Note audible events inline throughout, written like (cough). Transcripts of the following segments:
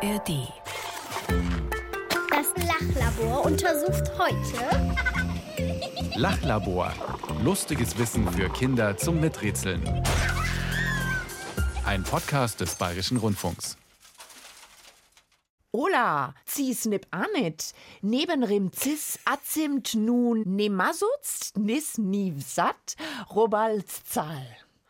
ARD. Das Lachlabor untersucht heute (laughs) Lachlabor. Lustiges Wissen für Kinder zum Miträtseln. Ein Podcast des Bayerischen Rundfunks. Ola, ziesnip anit, neben rim cis azimt nun nemasutz nis nivsat robalzzahl.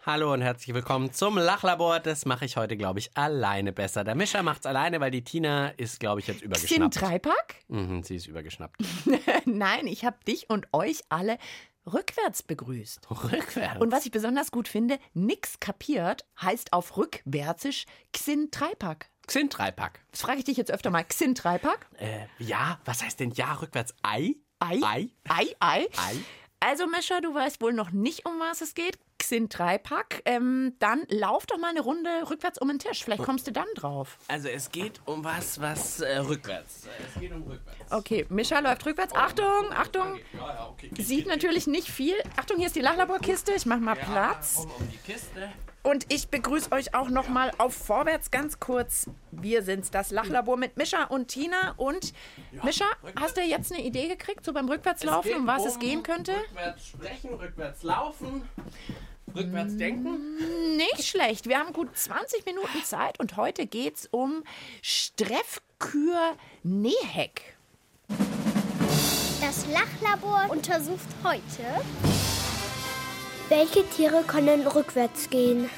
Hallo und herzlich willkommen zum Lachlabor. Das mache ich heute, glaube ich, alleine besser. Der Mischer macht's alleine, weil die Tina ist, glaube ich, jetzt übergeschnappt. Dreipack? Mhm, sie ist übergeschnappt. (laughs) Nein, ich habe dich und euch alle rückwärts begrüßt. Rückwärts. Und was ich besonders gut finde, nix kapiert heißt auf rückwärtsisch Xin Dreipack. Xin Dreipack. Das frage ich dich jetzt öfter mal. Xin Dreipack? Äh, ja, was heißt denn ja rückwärts? Ei? Ei? Ei? Ei, Ei. Ei? Also, Mischa, du weißt wohl noch nicht, um was es geht. Xin Dreipack. Ähm, dann lauf doch mal eine Runde rückwärts um den Tisch. Vielleicht kommst du dann drauf. Also es geht um was, was äh, rückwärts. Es geht um rückwärts. Okay, Mischa läuft rückwärts. Achtung, Achtung. Ja, ja, okay. Sieht natürlich nicht viel. Achtung, hier ist die Lachlaborkiste. Ich mach mal Platz. Um, um die Kiste. Und ich begrüße euch auch noch mal auf Vorwärts ganz kurz. Wir sind's, das Lachlabor mit Mischa und Tina. Und Mischa, hast du jetzt eine Idee gekriegt, so beim Rückwärtslaufen, um was es gehen könnte? Rückwärts sprechen, rückwärts laufen, rückwärts denken. Nicht schlecht. Wir haben gut 20 Minuten Zeit und heute geht's um Streffkür Neheck. Das Lachlabor untersucht heute Welche Tiere können rückwärts gehen?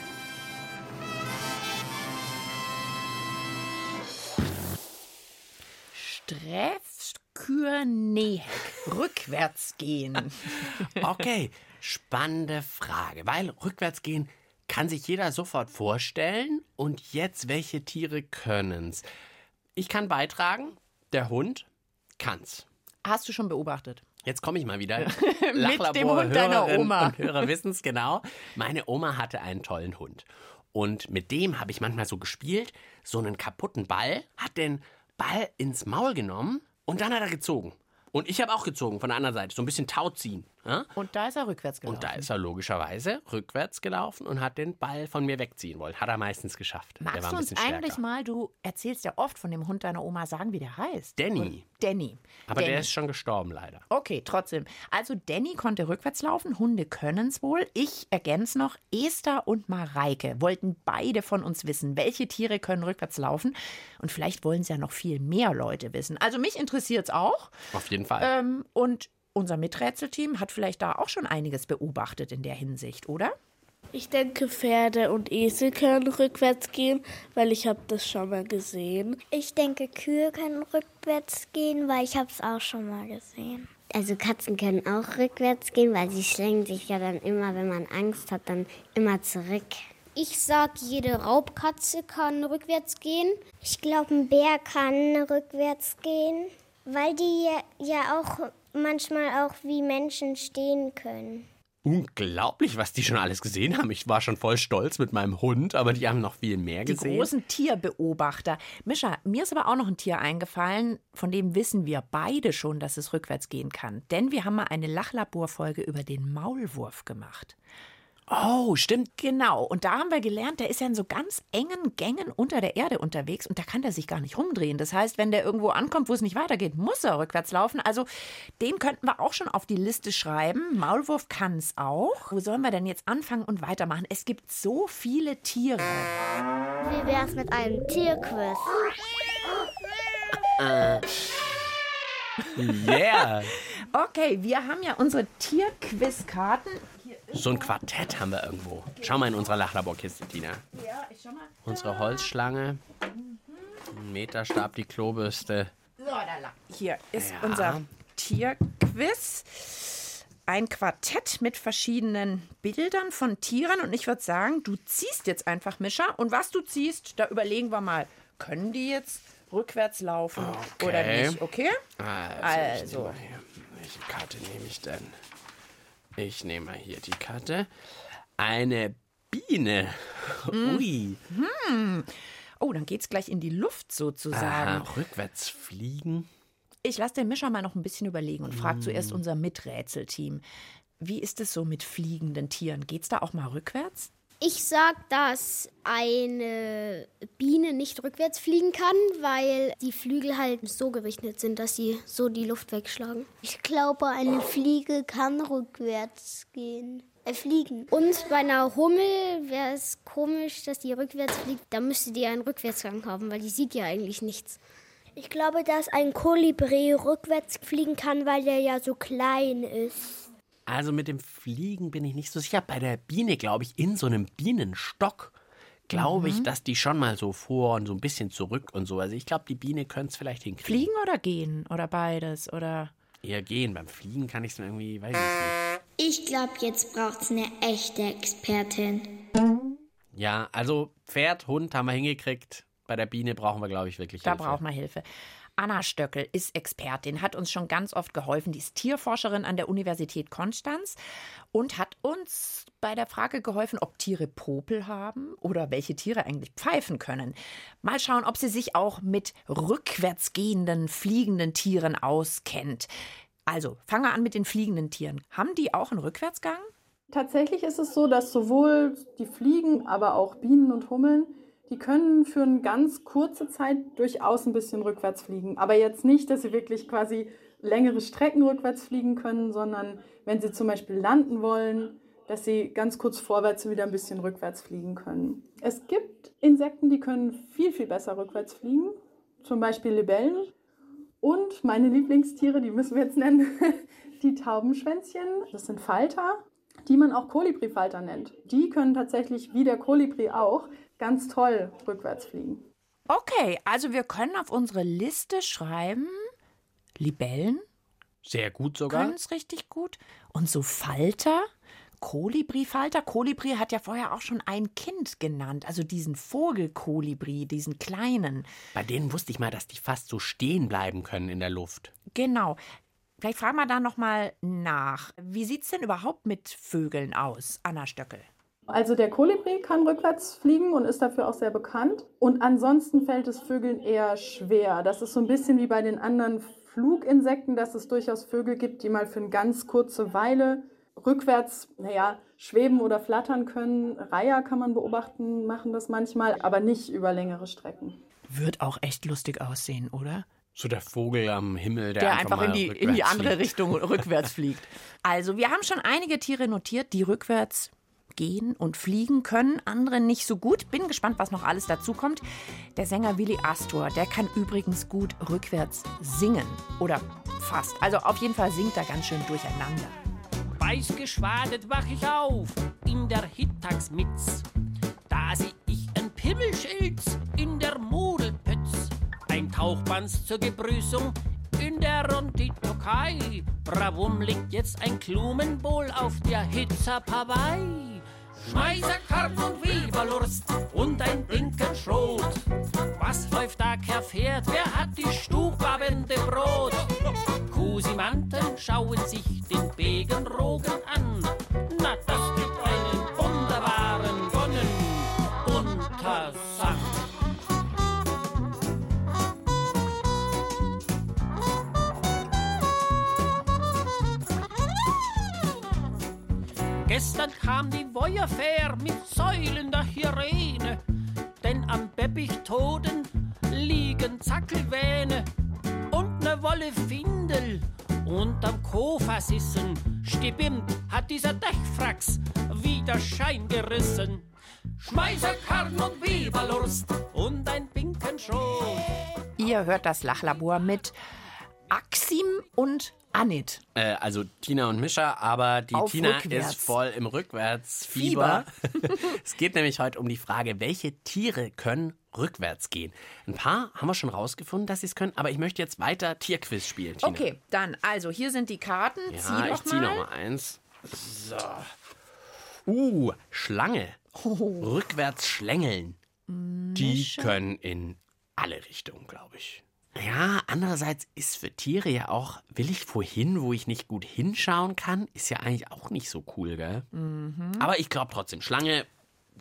Streffkür Neheck. Rückwärts gehen. (laughs) Okay, spannende Frage, weil rückwärts gehen kann sich jeder sofort vorstellen. Und jetzt, welche Tiere können's? Ich kann beitragen, der Hund kann's. Hast du schon beobachtet? Jetzt komme ich mal wieder. (laughs) Mit dem Hund deiner Hörerinnen Oma. Und Hörer wissen es genau. Meine Oma hatte einen tollen Hund. Und mit dem habe ich manchmal so gespielt, so einen kaputten Ball, hat den Ball ins Maul genommen und dann hat er gezogen. Und ich habe auch gezogen von der anderen Seite, so ein bisschen Tau ziehen. Ja? Und da ist er rückwärts gelaufen. Und da ist er logischerweise rückwärts gelaufen und hat den Ball von mir wegziehen wollen. Hat er meistens geschafft. Magst du uns eigentlich stärker. mal, du erzählst ja oft von dem Hund deiner Oma, sagen, wie der heißt? Danny. Danny. Aber Danny. der ist schon gestorben leider. Okay, trotzdem. Also Danny konnte rückwärts laufen, Hunde können's wohl. Ich ergänze noch, Esther und Mareike wollten beide von uns wissen, welche Tiere können rückwärts laufen. Und vielleicht wollen es ja noch viel mehr Leute wissen. Also mich interessiert's auch. Auf jeden Fall. Ähm, und unser Miträtselteam hat vielleicht da auch schon einiges beobachtet in der Hinsicht, oder? Ich denke, Pferde und Esel können rückwärts gehen, weil ich habe das schon mal gesehen. Ich denke, Kühe können rückwärts gehen, weil ich habe es auch schon mal gesehen. Also Katzen können auch rückwärts gehen, weil sie schlängen sich ja dann immer, wenn man Angst hat, dann immer zurück. Ich sag, jede Raubkatze kann rückwärts gehen. Ich glaube, ein Bär kann rückwärts gehen, weil die ja- ja auch manchmal auch wie Menschen stehen können. Unglaublich, was die schon alles gesehen haben. Ich war schon voll stolz mit meinem Hund, aber die haben noch viel mehr Die gesehen. großen Tierbeobachter. Mischa, mir ist aber auch noch ein Tier eingefallen, von dem wissen wir beide schon, dass es rückwärts gehen kann. Denn wir haben mal eine Lachlaborfolge über den Maulwurf gemacht. Oh, stimmt. Genau, und da haben wir gelernt, der ist ja in so ganz engen Gängen unter der Erde unterwegs und da kann der sich gar nicht rumdrehen. Das heißt, wenn der irgendwo ankommt, wo es nicht weitergeht, muss er rückwärts laufen. Also den könnten wir auch schon auf die Liste schreiben. Maulwurf kann es auch. Wo sollen wir denn jetzt anfangen und weitermachen? Es gibt so viele Tiere. Wie wär's mit einem Tierquiz? (laughs) Yeah. Okay, wir haben ja unsere Tierquizkarten. So ein Quartett haben wir irgendwo. Schau mal in unserer Lachlaborkiste, Tina. Ja, ich schau mal. Unsere Holzschlange. Ein Meterstab, die Klobürste. So, da lang. Hier ist Ja. unser Tierquiz. Ein Quartett mit verschiedenen Bildern von Tieren. Und ich würde sagen, du ziehst jetzt einfach, Mischa. Und was du ziehst, da überlegen wir mal, können die jetzt rückwärts laufen oder Okay. nicht, okay? Also, Also. Ich nehme mal hier. Welche Karte nehme ich denn? Ich nehme mal hier die Karte. Eine Biene. Hm. Ui. Oh, dann geht's gleich in die Luft sozusagen. Aha, rückwärts fliegen. Ich lasse den Mischer mal noch ein bisschen überlegen und frage zuerst unser Miträtselteam. Wie ist es so mit fliegenden Tieren? Geht's da auch mal rückwärts? Ich sag, dass eine Biene nicht rückwärts fliegen kann, weil die Flügel halt so gerichtet sind, dass sie so die Luft wegschlagen. Ich glaube, eine Fliege kann rückwärts gehen. Äh, fliegen. Und bei einer Hummel wäre es komisch, dass die rückwärts fliegt. Da müsste die einen Rückwärtsgang haben, weil die sieht ja eigentlich nichts. Ich glaube, dass ein Kolibri rückwärts fliegen kann, weil der ja so klein ist. Also mit dem Fliegen bin ich nicht so sicher. Bei der Biene, glaube ich, in so einem Bienenstock, glaube ich, dass die schon mal so vor und so ein bisschen zurück und so. Also ich glaube, die Biene könnte es vielleicht hinkriegen. Fliegen oder gehen? Oder beides? Oder. Eher gehen. Beim Fliegen kann ich es irgendwie, weiß ich nicht. Ich glaube, jetzt braucht es eine echte Expertin. Ja, also Pferd, Hund haben wir hingekriegt. Bei der Biene brauchen wir, glaube ich, wirklich Da Hilfe. braucht man Hilfe. Anna Stöckel ist Expertin, hat uns schon ganz oft geholfen. Die ist Tierforscherin an der Universität Konstanz und hat uns bei der Frage geholfen, ob Tiere Popel haben oder welche Tiere eigentlich pfeifen können. Mal schauen, ob sie sich auch mit rückwärts gehenden, fliegenden Tieren auskennt. Also, fangen wir an mit den fliegenden Tieren. Haben die auch einen Rückwärtsgang? Tatsächlich ist es so, dass sowohl die Fliegen, aber auch Bienen und Hummeln, die können für eine ganz kurze Zeit durchaus ein bisschen rückwärts fliegen. Aber jetzt nicht, dass sie wirklich quasi längere Strecken rückwärts fliegen können, sondern wenn sie zum Beispiel landen wollen, dass sie ganz kurz vorwärts wieder ein bisschen rückwärts fliegen können. Es gibt Insekten, die können viel, viel besser rückwärts fliegen. Zum Beispiel Libellen. Und meine Lieblingstiere, die müssen wir jetzt nennen, (laughs) die Taubenschwänzchen. Das sind Falter, die man auch Kolibrifalter nennt. Die können tatsächlich, wie der Kolibri auch, ganz toll rückwärts fliegen. Okay, also wir können auf unsere Liste schreiben, Libellen Sehr gut sogar. können es richtig gut. Und so Falter, Kolibrifalter. Kolibri hat ja vorher auch schon ein Kind genannt, also diesen Vogelkolibri, diesen kleinen. Bei denen wusste ich mal, dass die fast so stehen bleiben können in der Luft. Genau. Vielleicht fragen wir da noch mal nach. Wie sieht es denn überhaupt mit Vögeln aus, Anna Stöckel? Also der Kolibri kann rückwärts fliegen und ist dafür auch sehr bekannt. Und ansonsten fällt es Vögeln eher schwer. Das ist so ein bisschen wie bei den anderen Fluginsekten, dass es durchaus Vögel gibt, die mal für eine ganz kurze Weile rückwärts, naja, schweben oder flattern können. Reiher kann man beobachten, machen das manchmal, aber nicht über längere Strecken. Wird auch echt lustig aussehen, oder? So der Vogel am Himmel, der, Der einfach in mal die, in die andere fliegt. Richtung rückwärts fliegt. (laughs) Also, wir haben schon einige Tiere notiert, die rückwärts gehen und fliegen können, andere nicht so gut. Bin gespannt, was noch alles dazu kommt. Der Sänger Willy Astor, der kann übrigens gut rückwärts singen. Oder fast. Also auf jeden Fall singt er ganz schön durcheinander. Weiß geschwadet wach ich auf in der Hittagsmitz. Da seh ich ein Pimmelschilz in der Modelpütz. Ein Tauchbands zur Begrüßung in der Ronditokei. Bravum liegt jetzt ein Klumenbowl auf der Hitzapawei. Schmeißerkarten und Weberlurst und ein Blinkenschrot. Was läuft da Pferd? Wer hat die Stubabende Brot? Kusimanten schauen sich den Begenrogen Feuerwehr mit säulender Hyräne, denn am Beppichtoden liegen Zackelwähne und ne Wolle Findel. Und am Kofassissen stibbimt hat dieser Dechfrax wieder Schein gerissen. Schmeißerkarren und Weberlurst und ein Pinkenschrot. Ihr hört das Lachlabor mit Axim und Anit. Äh, also Tina und Mischa, aber die Auf Tina rückwärts. ist voll im Rückwärtsfieber. (laughs) es geht nämlich heute um die Frage, welche Tiere können rückwärts gehen? Ein paar haben wir schon rausgefunden, dass sie es können, aber ich möchte jetzt weiter Tierquiz spielen, Tina. Okay, dann, also hier sind die Karten. Ja, Zieh doch ich zieh mal. noch mal eins. So. Uh, Schlange. Oh. Rückwärts schlängeln. Die können in alle Richtungen, glaube ich. Ja, andererseits ist für Tiere ja auch, will ich wohin, wo ich nicht gut hinschauen kann, ist ja eigentlich auch nicht so cool, gell? Mhm. Aber ich glaube trotzdem, Schlange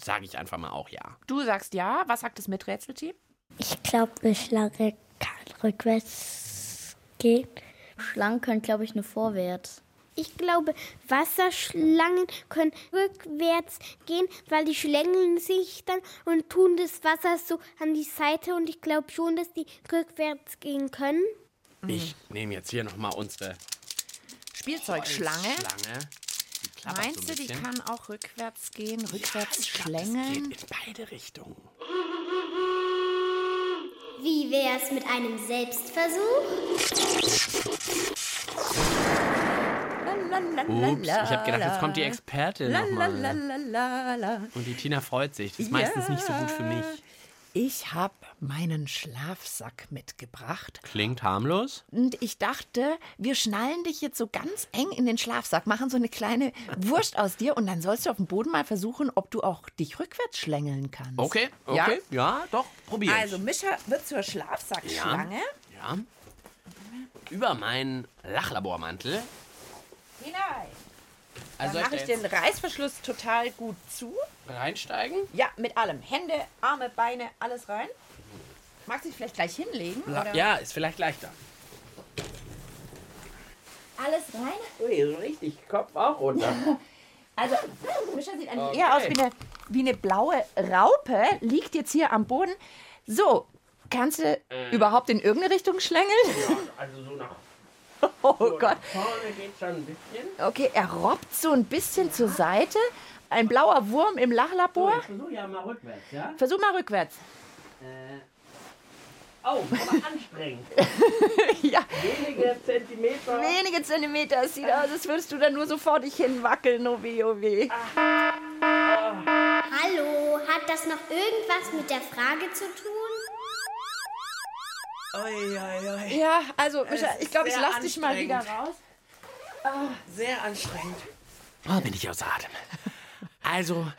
sage ich einfach mal auch ja. Du sagst ja. Was sagt das Miträtselteam? Ich glaube, eine Schlange kann rückwärts gehen. Schlangen können, glaube ich, nur vorwärts. Ich glaube, Wasserschlangen können rückwärts gehen, weil die schlängeln sich dann und tun das Wasser so an die Seite und ich glaube schon, dass die rückwärts gehen können. Ich nehme jetzt hier nochmal unsere Spielzeugschlange. Meinst so du, die kann auch rückwärts gehen, rückwärts Ich glaub, das schlängeln? geht in beide Richtungen. Wie wär's mit einem Selbstversuch? Ups, ich habe gedacht, jetzt kommt die Expertin nochmal. Und die Tina freut sich. Das ist meistens nicht so gut für mich. Ich habe meinen Schlafsack mitgebracht Klingt harmlos. und ich dachte, wir schnallen dich jetzt so ganz eng in den Schlafsack, machen so eine kleine Wurst aus dir und dann sollst du auf dem Boden mal versuchen, ob du auch dich rückwärts schlängeln kannst. Okay, Ja? okay. Ja, doch, probier. Also Mischa wird zur Schlafsackschlange. Ja. Über meinen Lachlabormantel. Hinein. Also Dann mache ich den Reißverschluss total gut zu. reinsteigen? Ja, mit allem. Hände, Arme, Beine, alles rein. Magst du dich vielleicht gleich hinlegen? Oder? Ja, ist vielleicht leichter. Alles rein? Ui, so richtig Kopf auch runter. (laughs) Also, Mischa sieht eigentlich Okay. eher aus wie eine, wie eine blaue Raupe, liegt jetzt hier am Boden. So, kannst du überhaupt in irgendeine Richtung schlängeln? Also so nach (laughs) Oh Gott. vorne geht schon ein bisschen. Okay, er robbt so ein bisschen zur Seite. Ein blauer Wurm im Lachlabor. Ich versuche ja mal rückwärts, ja? Versuch mal rückwärts. Oh, aber anstrengend. (laughs) Ja, Wenige Zentimeter. wenige Zentimeter. Sieht aus, als würdest du da nur so vor dich hin wackeln. Oh weh, oh weh. Hallo, hat das noch irgendwas mit der Frage zu tun? Ui, ui, ui. Ja, also, Mischa, ist ich glaube, ich sehr lass dich mal wieder anstrengend. raus. Sehr anstrengend. Oh, bin ich aus Atem. Also,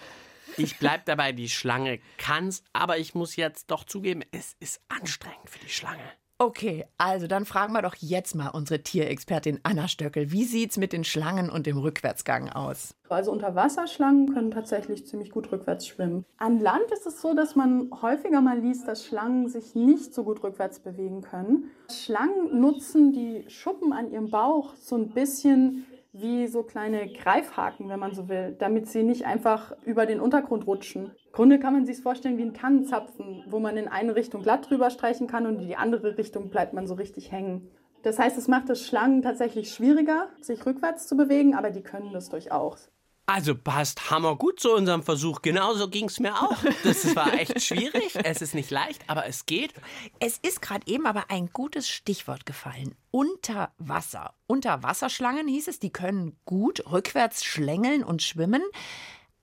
ich bleib dabei, die Schlange kann's, aber ich muss jetzt doch zugeben, es ist anstrengend für die Schlange. Okay, also dann fragen wir doch jetzt mal unsere Tierexpertin Anna Stöckel. Wie sieht's mit den Schlangen und dem Rückwärtsgang aus? Also Unterwasserschlangen können tatsächlich ziemlich gut rückwärts schwimmen. An Land ist es so, dass man häufiger mal liest, dass Schlangen sich nicht so gut rückwärts bewegen können. Schlangen nutzen die Schuppen an ihrem Bauch so ein bisschen wie so kleine Greifhaken, wenn man so will, damit sie nicht einfach über den Untergrund rutschen. Im Grunde kann man sich vorstellen wie ein Tannenzapfen, wo man in eine Richtung glatt drüber streichen kann und in die andere Richtung bleibt man so richtig hängen. Das heißt, es macht es Schlangen tatsächlich schwieriger, sich rückwärts zu bewegen, aber die können das durchaus. Also passt hammergut zu unserem Versuch. Genauso ging's mir auch. Das war echt schwierig. Es ist nicht leicht, aber es geht. Es ist gerade eben aber ein gutes Stichwort gefallen. Unter Wasser. Unterwasserschlangen hieß es, die können gut rückwärts schlängeln und schwimmen.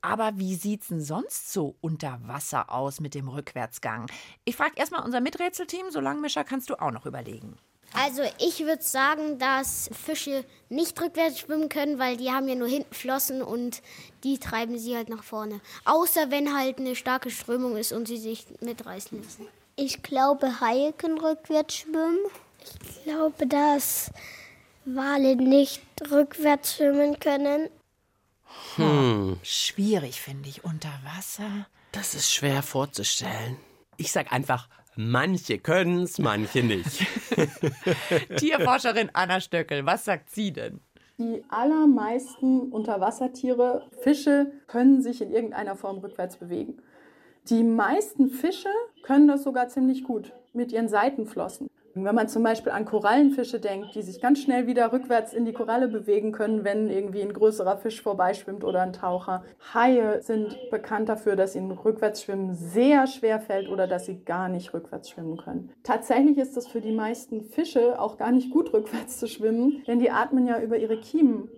Aber wie sieht's denn sonst so unter Wasser aus mit dem Rückwärtsgang? Ich frage erstmal unser Miträtselteam, solange Mischa kannst du auch noch überlegen. Also ich würde sagen, dass Fische nicht rückwärts schwimmen können, weil die haben ja nur hinten Flossen und die treiben sie halt nach vorne. Außer wenn halt eine starke Strömung ist und sie sich mitreißen lassen. Ich glaube, Haie können rückwärts schwimmen. Ich glaube, dass Wale nicht rückwärts schwimmen können. Schwierig, finde ich, unter Wasser. Das ist schwer vorzustellen. Ich sag einfach, manche können's, manche nicht. (laughs) Tierforscherin Anna Stöckel, was sagt sie denn? Die allermeisten Unterwassertiere, Fische, können sich in irgendeiner Form rückwärts bewegen. Die meisten Fische können das sogar ziemlich gut mit ihren Seitenflossen. Wenn man zum Beispiel an Korallenfische denkt, die sich ganz schnell wieder rückwärts in die Koralle bewegen können, wenn irgendwie ein größerer Fisch vorbeischwimmt oder ein Taucher. Haie sind bekannt dafür, dass ihnen Rückwärtsschwimmen sehr schwer fällt oder dass sie gar nicht rückwärts schwimmen können. Tatsächlich ist es für die meisten Fische auch gar nicht gut, rückwärts zu schwimmen, denn die atmen ja über ihre Kiemen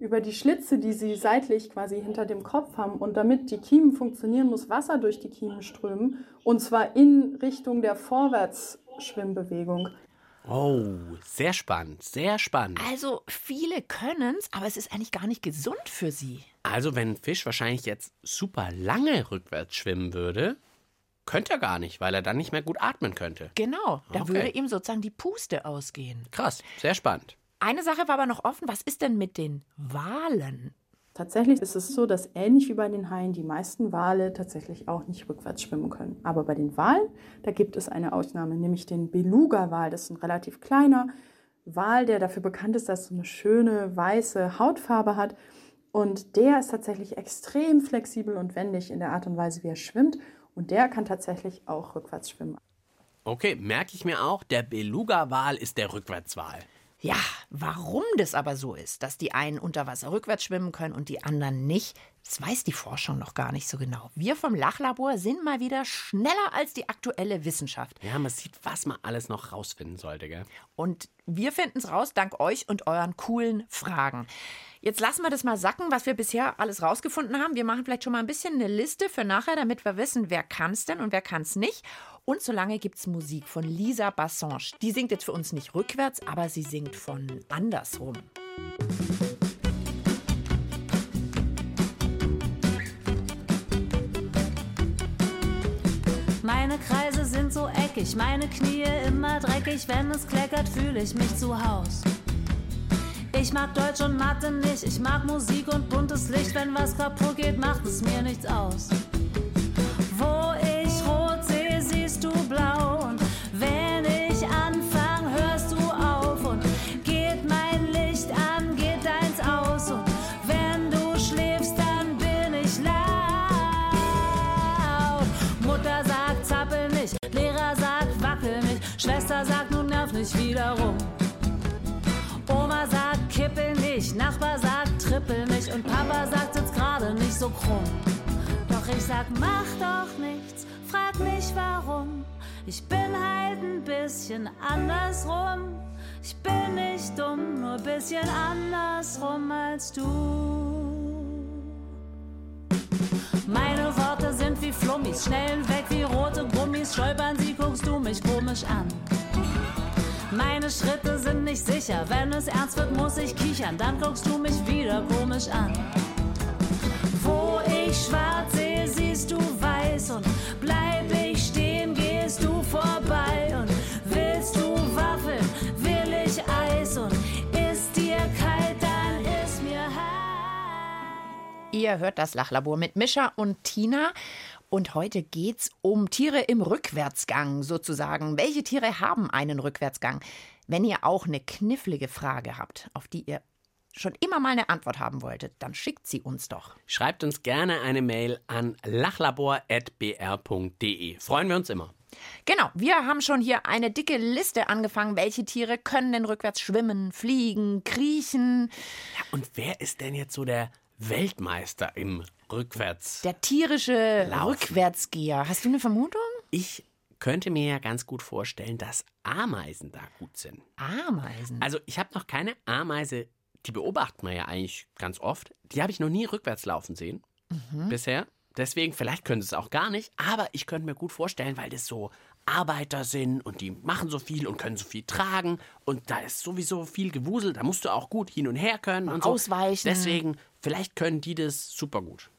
über die Schlitze, die sie seitlich quasi hinter dem Kopf haben. Und damit die Kiemen funktionieren, muss Wasser durch die Kiemen strömen. Und zwar in Richtung der Vorwärtsschwimmbewegung. Oh, sehr spannend, sehr spannend. Also, viele können's, aber es ist eigentlich gar nicht gesund für sie. Also, wenn ein Fisch wahrscheinlich jetzt super lange rückwärts schwimmen würde, könnte er gar nicht, weil er dann nicht mehr gut atmen könnte. Genau, da Okay. würde ihm sozusagen die Puste ausgehen. Krass, sehr spannend. Eine Sache war aber noch offen, was ist denn mit den Walen? Tatsächlich ist es so, dass ähnlich wie bei den Haien die meisten Wale tatsächlich auch nicht rückwärts schwimmen können. Aber bei den Walen, da gibt es eine Ausnahme, nämlich den Beluga-Wal. Das ist ein relativ kleiner, Wal, der dafür bekannt ist, dass er so eine schöne weiße Hautfarbe hat. Und der ist tatsächlich extrem flexibel und wendig in der Art und Weise, wie er schwimmt. Und der kann tatsächlich auch rückwärts schwimmen. Okay, merke ich mir auch, der Beluga-Wal ist der Rückwärtswal. Ja, warum das aber so ist, dass die einen unter Wasser rückwärts schwimmen können und die anderen nicht, das weiß die Forschung noch gar nicht so genau. Wir vom Lachlabor sind mal wieder schneller als die aktuelle Wissenschaft. Ja, man sieht, was man alles noch rausfinden sollte, gell? Und wir finden es raus dank euch und euren coolen Fragen. Jetzt lassen wir das mal sacken, was wir bisher alles rausgefunden haben. Wir machen vielleicht schon mal ein bisschen eine Liste für nachher, damit wir wissen, wer kann es denn und wer kann es nicht. Und solange gibt es Musik von Lisa Bassange. Die singt jetzt für uns nicht rückwärts, aber sie singt von andersrum. Meine Kreise sind so eckig, meine Knie immer dreckig. Wenn es kleckert, fühle ich mich zu Haus. Ich mag Deutsch und Mathe nicht, ich mag Musik und buntes Licht. Wenn was kaputt geht, macht es mir nichts aus. Nicht wieder. Oma sagt, kippel nicht. Nachbar sagt, trippel nicht. Und Papa sagt, sitzt gerade nicht so krumm. Doch ich sag, mach doch nichts, frag nicht warum. Ich bin halt ein bisschen andersrum. Ich bin nicht dumm, nur ein bisschen andersrum als du. Meine Worte sind wie Flummis, schnell weg wie rote Gummis. Stolpern sie, guckst du mich komisch an. Meine Schritte sind nicht sicher, wenn es ernst wird, muss ich kichern. Dann guckst du mich wieder komisch an. Wo ich schwarz sehe, siehst du weiß und bleib ich stehen, gehst du vorbei und willst du Waffeln, will ich Eis und ist dir kalt, dann ist mir heiß. Ihr hört das Lachlabor mit Mischa und Tina. Und heute geht's um Tiere im Rückwärtsgang sozusagen. Welche Tiere haben einen Rückwärtsgang? Wenn ihr auch eine knifflige Frage habt, auf die ihr schon immer mal eine Antwort haben wolltet, dann schickt sie uns doch. Schreibt uns gerne eine Mail an lachlabor.br.de. Freuen wir uns immer. Genau, wir haben schon hier eine dicke Liste angefangen. Welche Tiere können denn rückwärts schwimmen, fliegen, kriechen? Ja, und wer ist denn jetzt so der Weltmeister im Rückwärts? Der tierische Laufen. Rückwärtsgeher. Hast du eine Vermutung? Ich könnte mir ja ganz gut vorstellen, dass Ameisen da gut sind. Ameisen. Also ich habe noch keine Ameise, die beobachtet man ja eigentlich ganz oft. Die habe ich noch nie rückwärts laufen sehen bisher. Deswegen, vielleicht können sie es auch gar nicht, aber ich könnte mir gut vorstellen, weil das so Arbeiter sind und die machen so viel und können so viel tragen und da ist sowieso viel Gewusel, da musst du auch gut hin und her können und so. ausweichen. Deswegen, vielleicht können die das super gut.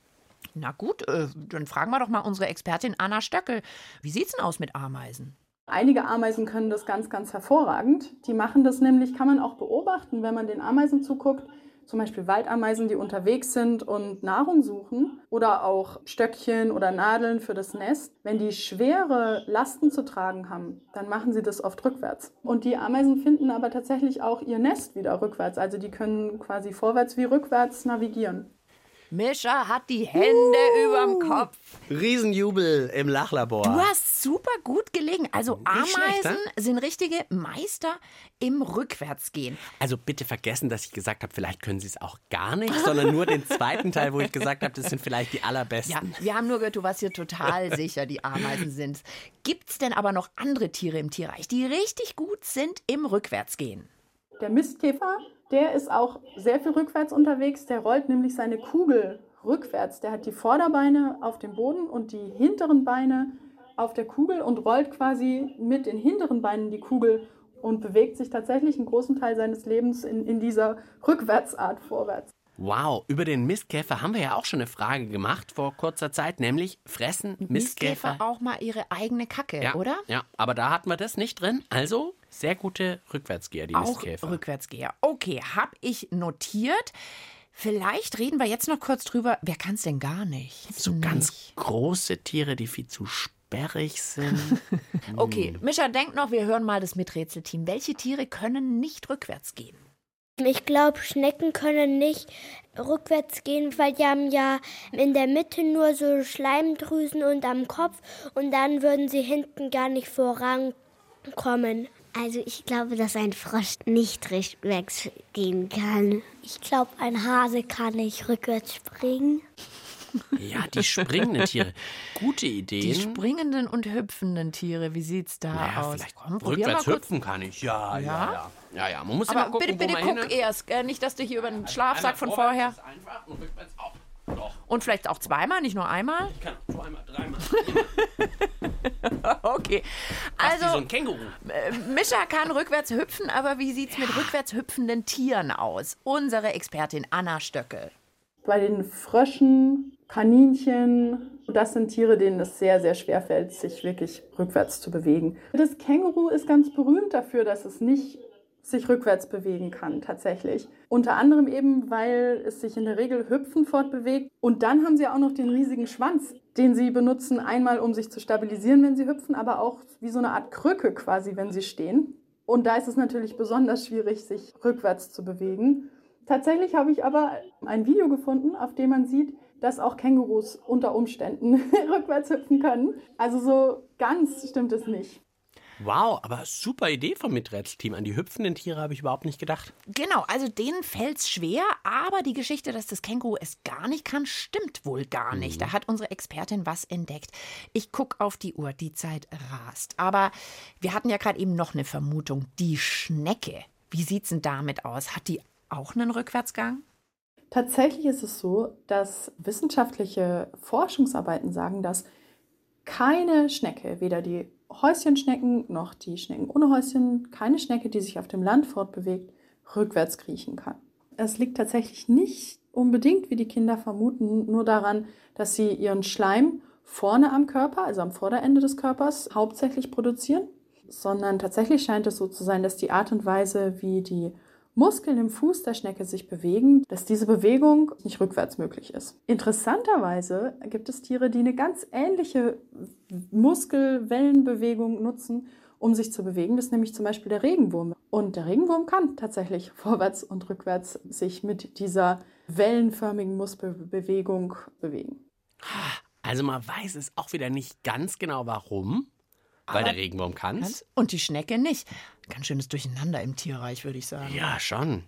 Na gut, äh, dann fragen wir doch mal unsere Expertin Anna Stöckel. Wie sieht's denn aus mit Ameisen? Einige Ameisen können das ganz, ganz hervorragend. Die machen das nämlich, kann man auch beobachten, wenn man den Ameisen zuguckt. Zum Beispiel Waldameisen, die unterwegs sind und Nahrung suchen. Oder auch Stöckchen oder Nadeln für das Nest. Wenn die schwere Lasten zu tragen haben, dann machen sie das oft rückwärts. Und die Ameisen finden aber tatsächlich auch ihr Nest wieder rückwärts. Also die können quasi vorwärts wie rückwärts navigieren. Mischa hat die Hände überm Kopf. Riesenjubel im Lachlabor. Du hast super gut gelegen. Also Nicht schlecht, Ameisen sind richtige Meister im Rückwärtsgehen. Also bitte vergessen, dass ich gesagt habe, vielleicht können sie es auch gar nicht, sondern nur den zweiten Teil, wo ich gesagt habe, das sind vielleicht die allerbesten. Ja, wir haben nur gehört, du warst hier total sicher, die Ameisen sind. Gibt's denn aber noch andere Tiere im Tierreich, die richtig gut sind im Rückwärtsgehen? Der Mistkäfer, der ist auch sehr viel rückwärts unterwegs. Der rollt nämlich seine Kugel rückwärts. Der hat die Vorderbeine auf dem Boden und die hinteren Beine auf der Kugel und rollt quasi mit den hinteren Beinen die Kugel und bewegt sich tatsächlich einen großen Teil seines Lebens in, in dieser Rückwärtsart vorwärts. Wow, über den Mistkäfer haben wir ja auch schon eine Frage gemacht vor kurzer Zeit, nämlich fressen Mistkäfer. auch mal ihre eigene Kacke, ja, oder? Ja, aber da hatten wir das nicht drin. Also sehr gute Rückwärtsgeher, die Auch Mistkäfer. Rückwärtsgeher. Okay, hab ich notiert. Vielleicht reden wir jetzt noch kurz drüber. Wer kann's denn gar nicht? so ganz große Tiere, die viel zu sperrig sind. (laughs) Okay, Mischa, denk noch, wir hören mal das Miträtselteam. Welche Tiere können nicht rückwärts gehen? Ich glaube, Schnecken können nicht rückwärts gehen, weil die haben ja in der Mitte nur so Schleimdrüsen und am Kopf und dann würden sie hinten gar nicht vorankommen. Also ich glaube, dass ein Frosch nicht rückwärts gehen kann. Ich glaube, ein Hase kann nicht rückwärts springen. (laughs) Ja, die springenden Tiere. Gute Ideen. Die springenden und hüpfenden Tiere, wie sieht's da naja, aus? vielleicht Komm, rückwärts mal kurz. hüpfen kann ich. Ja, ja, Ja? ja. Ja, ja, man muss Aber immer gucken, bitte, bitte wo man guck hin erst, äh, nicht, dass du hier über den Schlafsack von vorher. einfach und rückwärts auch. Doch, Und vielleicht auch zweimal, nicht nur einmal. ich kann zweimal, dreimal. (laughs) Okay. Wie so Also, ein Känguru. äh, Mischa kann rückwärts hüpfen, aber wie sieht's mit rückwärts hüpfenden Tieren aus? Unsere Expertin Anna Stöckel. Bei den Fröschen, Kaninchen, das sind Tiere, denen es sehr, sehr schwer fällt, sich wirklich rückwärts zu bewegen. Das Känguru ist ganz berühmt dafür, dass es nicht sich rückwärts bewegen kann, tatsächlich. Unter anderem eben, weil es sich in der Regel hüpfend fortbewegt. Und dann haben sie auch noch den riesigen Schwanz, den sie benutzen, einmal um sich zu stabilisieren, wenn sie hüpfen, aber auch wie so eine Art Krücke quasi, wenn sie stehen. Und da ist es natürlich besonders schwierig, sich rückwärts zu bewegen. Tatsächlich habe ich aber ein Video gefunden, auf dem man sieht, dass auch Kängurus unter Umständen (laughs) rückwärts hüpfen können. Also so ganz stimmt es nicht. Wow, aber super Idee vom Miträtselteam. An die hüpfenden Tiere habe ich überhaupt nicht gedacht. Genau, also denen fällt's schwer, aber die Geschichte, dass das Känguru es gar nicht kann, stimmt wohl gar nicht. Da hat unsere Expertin was entdeckt. Ich guck auf die Uhr, die Zeit rast. Aber wir hatten ja gerade eben noch eine Vermutung. Die Schnecke, wie sieht's denn damit aus? Hat die auch einen Rückwärtsgang? Tatsächlich ist es so, dass wissenschaftliche Forschungsarbeiten sagen, dass keine Schnecke, weder die Häuschenschnecken noch die Schnecken ohne Häuschen, keine Schnecke, die sich auf dem Land fortbewegt, rückwärts kriechen kann. Es liegt tatsächlich nicht unbedingt, wie die Kinder vermuten, nur daran, dass sie ihren Schleim vorne am Körper, also am Vorderende des Körpers, hauptsächlich produzieren, sondern tatsächlich scheint es so zu sein, dass die Art und Weise, wie die Muskeln im Fuß der Schnecke sich bewegen, dass diese Bewegung nicht rückwärts möglich ist. Interessanterweise gibt es Tiere, die eine ganz ähnliche Muskelwellenbewegung nutzen, um sich zu bewegen. Das ist nämlich zum Beispiel der Regenwurm. Und der Regenwurm kann tatsächlich (laughs) vorwärts und rückwärts sich mit dieser wellenförmigen Muskelbewegung bewegen. Also man weiß es auch wieder nicht ganz genau, warum. Weil der Regenwurm kann Und die Schnecke nicht. Ganz schönes Durcheinander im Tierreich, würde ich sagen. Ja, schon.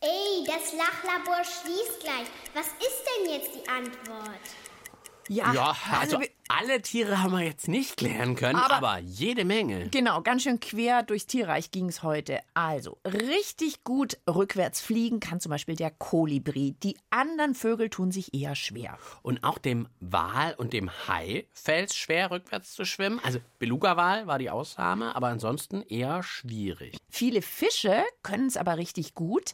Ey, das Lachlabor schließt gleich. Was ist denn jetzt die Antwort? Ja, Ja, also wir- alle Tiere haben wir jetzt nicht klären können, Aber- aber, jede Menge. Genau, ganz schön quer durchs Tierreich ging's heute. Also, richtig gut rückwärts fliegen kann zum Beispiel der Kolibri. Die anderen Vögel tun sich eher schwer. Und auch dem Wal und dem Hai fällt es schwer, rückwärts zu schwimmen. Also Beluga-Wal war die Ausnahme, aber ansonsten eher schwierig. Viele Fische können es aber richtig gut,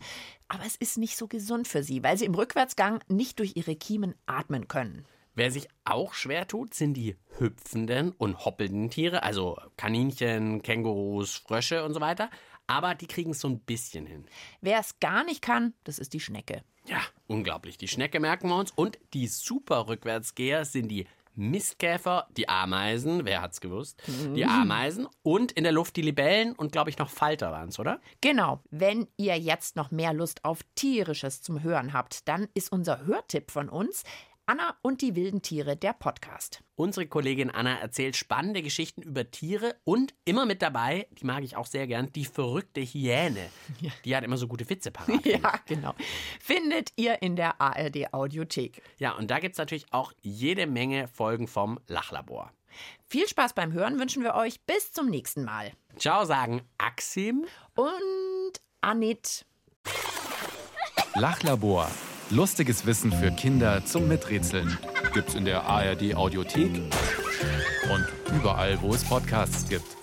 aber es ist nicht so gesund für sie, weil sie im Rückwärtsgang nicht durch ihre Kiemen atmen können. Wer sich auch schwer tut, sind die hüpfenden und hoppelnden Tiere, also Kaninchen, Kängurus, Frösche und so weiter. Aber die kriegen es so ein bisschen hin. Wer es gar nicht kann, das ist die Schnecke. Ja, unglaublich. Die Schnecke merken wir uns. Und die super Rückwärtsgeher sind die Mistkäfer, die Ameisen, wer hat's gewusst? Die Ameisen und in der Luft die Libellen und glaube ich noch Falter waren es, oder? Genau, wenn ihr jetzt noch mehr Lust auf tierisches zum Hören habt, dann ist unser Hörtipp von uns Anna und die wilden Tiere, der Podcast. Unsere Kollegin Anna erzählt spannende Geschichten über Tiere und immer mit dabei, die mag ich auch sehr gern, die verrückte Hyäne. Die hat immer so gute Witze parat. (laughs) Ja, genau. Findet ihr in der ARD Audiothek. Ja, und da gibt es natürlich auch jede Menge Folgen vom Lachlabor. Viel Spaß beim Hören wünschen wir euch. Bis zum nächsten Mal. Ciao, sagen Axim. Und Anit. Lachlabor. Lustiges Wissen für Kinder zum Miträtseln. Gibt's in der ARD Audiothek und überall, wo es Podcasts gibt.